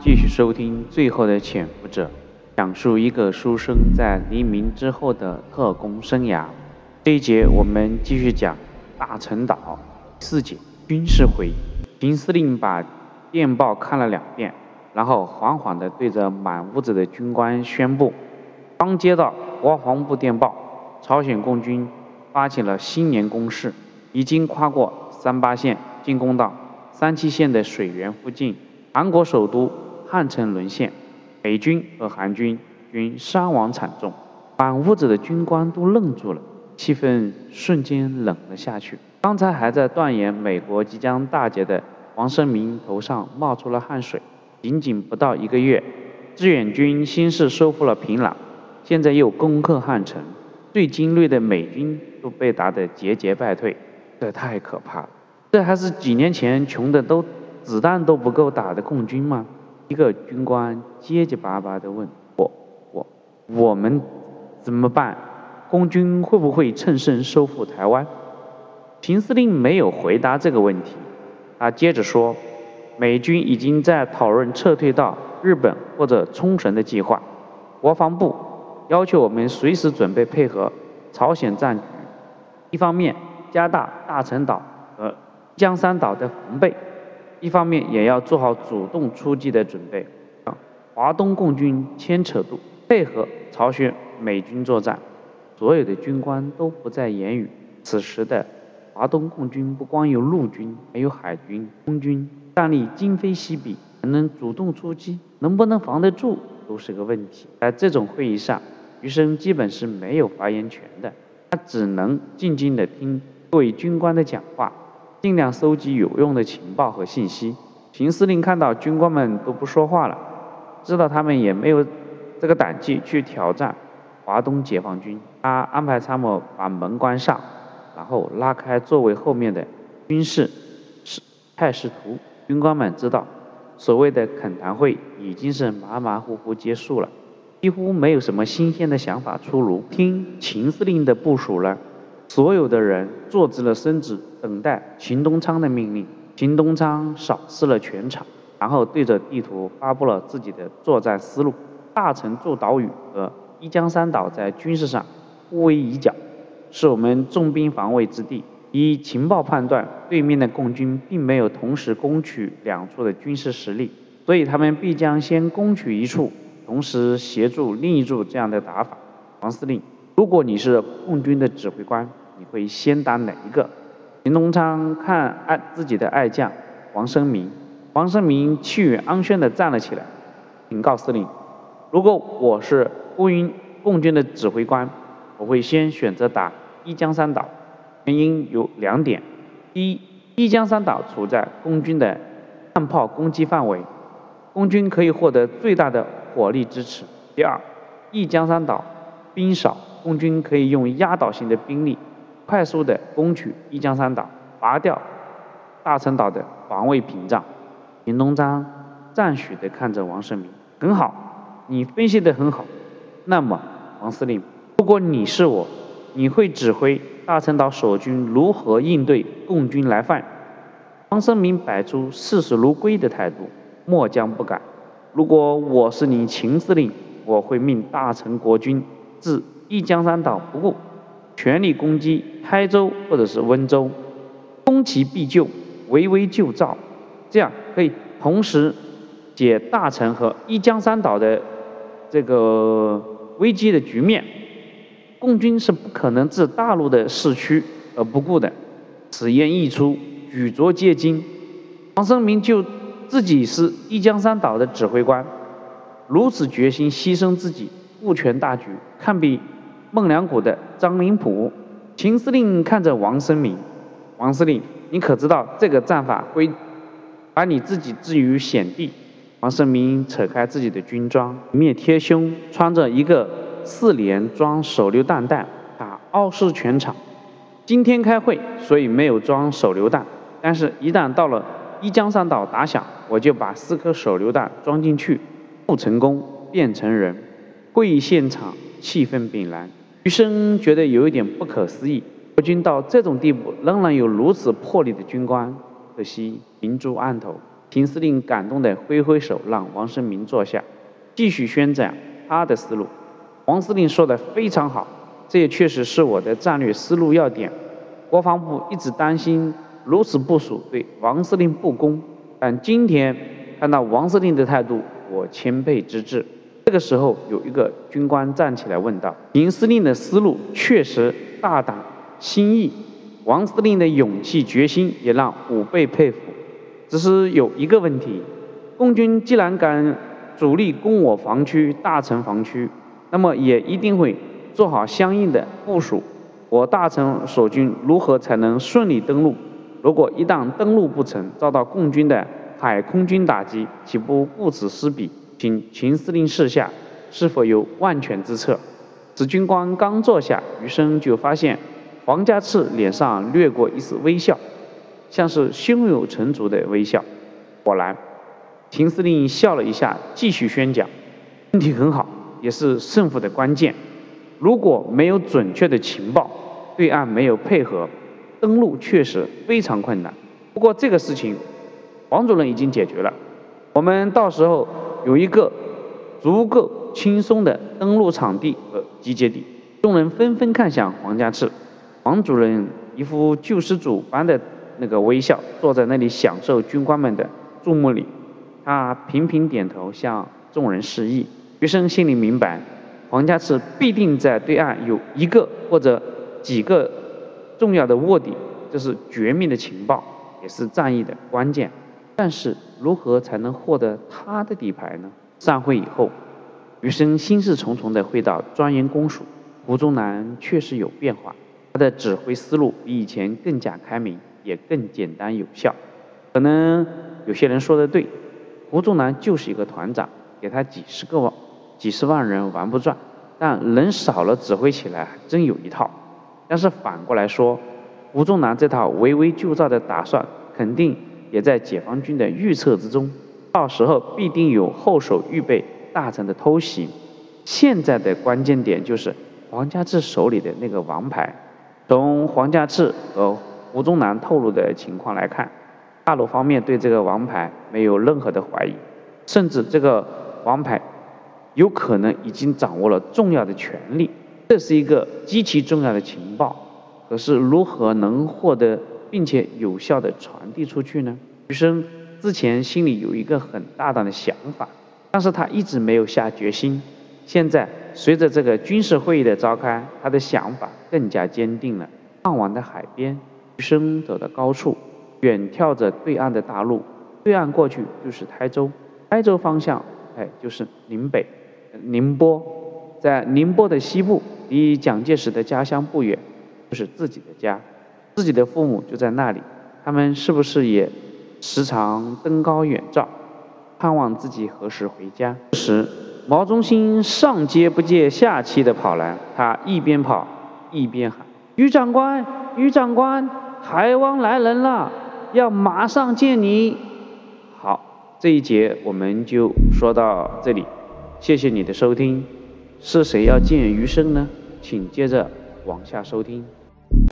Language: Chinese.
继续收听《最后的潜伏者》，讲述一个书生在黎明之后的特工生涯。这一节我们继续讲大陈岛四节军事会议。秦司令把电报看了两遍，然后缓缓地对着满屋子的军官宣布：“刚接到国防部电报，朝鲜共军发起了新年攻势，已经跨过三八线，进攻到三七线的水源附近，韩国首都。”汉城沦陷，美军和韩军均伤亡惨重，满屋子的军官都愣住了，气氛瞬间冷了下去。刚才还在断言美国即将大捷的王生明头上冒出了汗水。仅仅不到一个月，志愿军先是收复了平壤，现在又攻克汉城，最精锐的美军都被打得节节败退，这太可怕了。这还是几年前穷的都子弹都不够打的共军吗？一个军官结结巴巴地问我：“我我们怎么办？共军会不会乘胜收复台湾？”秦司令没有回答这个问题，他接着说：“美军已经在讨论撤退到日本或者冲绳的计划。国防部要求我们随时准备配合朝鲜战局，一方面加大大陈岛和江山岛的防备。”一方面也要做好主动出击的准备，华东共军牵扯度配合朝鲜美军作战，所有的军官都不再言语。此时的华东共军不光有陆军，还有海军、空军，战力今非昔比，还能主动出击，能不能防得住都是个问题。在这种会议上，余生基本是没有发言权的，他只能静静地听各位军官的讲话。尽量搜集有用的情报和信息。秦司令看到军官们都不说话了，知道他们也没有这个胆气去挑战华东解放军。他安排参谋把门关上，然后拉开座位后面的军事是态势图。军官们知道，所谓的恳谈会已经是马马虎虎结束了，几乎没有什么新鲜的想法出炉。听秦司令的部署了。所有的人坐直了身子，等待秦东昌的命令。秦东昌扫视了全场，然后对着地图发布了自己的作战思路：大陈驻岛屿和一江山岛在军事上互为一角，是我们重兵防卫之地。以情报判断，对面的共军并没有同时攻取两处的军事实力，所以他们必将先攻取一处，同时协助另一处这样的打法。王司令。如果你是共军的指挥官，你会先打哪一个？秦东昌看爱自己的爱将王生明，王生明气宇昂轩地站了起来，禀告司令：如果我是共军共军的指挥官，我会先选择打一江山岛，原因有两点：一，一江山岛处在共军的弹炮攻击范围，共军可以获得最大的火力支持；第二，一江山岛兵少。共军可以用压倒性的兵力，快速的攻取一江山岛，拔掉大陈岛的防卫屏障。林东章赞许的看着王生明，很好，你分析的很好。那么，王司令，如果你是我，你会指挥大陈岛守军如何应对共军来犯？王生明摆出视死如归的态度，末将不敢。如果我是你秦司令，我会命大陈国军自。一江山岛不顾，全力攻击台州或者是温州，攻其必救，围危救赵，这样可以同时解大陈和一江山岛的这个危机的局面。共军是不可能置大陆的市区而不顾的。此言一出，举足皆惊。王生明就自己是一江山岛的指挥官，如此决心牺牲自己，顾全大局，堪比。孟良崮的张灵甫，秦司令看着王生明，王司令，你可知道这个战法会把你自己置于险地？王生明扯开自己的军装，面贴胸，穿着一个四连装手榴弹弹，他傲视全场。今天开会，所以没有装手榴弹，但是一旦到了一江山岛打响，我就把四颗手榴弹装进去，不成功变成人。会议现场气氛凛然。余生觉得有一点不可思议，国军到这种地步仍然有如此魄力的军官，可惜明珠案头。秦司令感动的挥挥手，让王生明坐下，继续宣讲他的思路。王司令说的非常好，这也确实是我的战略思路要点。国防部一直担心如此部署对王司令不公，但今天看到王司令的态度，我钦佩之至。这个时候，有一个军官站起来问道：“林司令的思路确实大胆新意，王司令的勇气决心也让吾辈佩服。只是有一个问题，共军既然敢主力攻我防区大城防区，那么也一定会做好相应的部署。我大城守军如何才能顺利登陆？如果一旦登陆不成，遭到共军的海空军打击，岂不顾此失彼？”请秦司令示下，是否有万全之策？此军官刚坐下，余生就发现黄家炽脸上掠过一丝微笑，像是胸有成竹的微笑。果然，秦司令笑了一下，继续宣讲：问题很好，也是胜负的关键。如果没有准确的情报，对岸没有配合，登陆确实非常困难。不过这个事情，王主任已经解决了，我们到时候。有一个足够轻松的登陆场地和集结地，众人纷纷看向黄家炽。王主任一副救世主般的那个微笑，坐在那里享受军官们的注目礼。他频频点头向众人示意。余生心里明白，黄家炽必定在对岸有一个或者几个重要的卧底，这是绝密的情报，也是战役的关键。但是如何才能获得他的底牌呢？散会以后，余生心事重重地回到专员公署。胡宗南确实有变化，他的指挥思路比以前更加开明，也更简单有效。可能有些人说的对，胡宗南就是一个团长，给他几十个万、几十万人玩不转，但人少了指挥起来还真有一套。但是反过来说，胡宗南这套围魏救赵的打算肯定。也在解放军的预测之中，到时候必定有后手预备大臣的偷袭。现在的关键点就是黄家志手里的那个王牌。从黄家志和胡宗南透露的情况来看，大陆方面对这个王牌没有任何的怀疑，甚至这个王牌有可能已经掌握了重要的权力。这是一个极其重要的情报。可是如何能获得？并且有效的传递出去呢？余生之前心里有一个很大胆的想法，但是他一直没有下决心。现在随着这个军事会议的召开，他的想法更加坚定了。傍晚的海边，余生走到高处，远眺着对岸的大陆，对岸过去就是台州，台州方向，哎，就是宁北、宁波，在宁波的西部，离蒋介石的家乡不远，就是自己的家。自己的父母就在那里，他们是不是也时常登高远照，盼望自己何时回家？时，毛中心上接不接下气的跑来，他一边跑一边喊：“于长官，于长官，海王来人了，要马上见你。”好，这一节我们就说到这里，谢谢你的收听。是谁要见余生呢？请接着往下收听。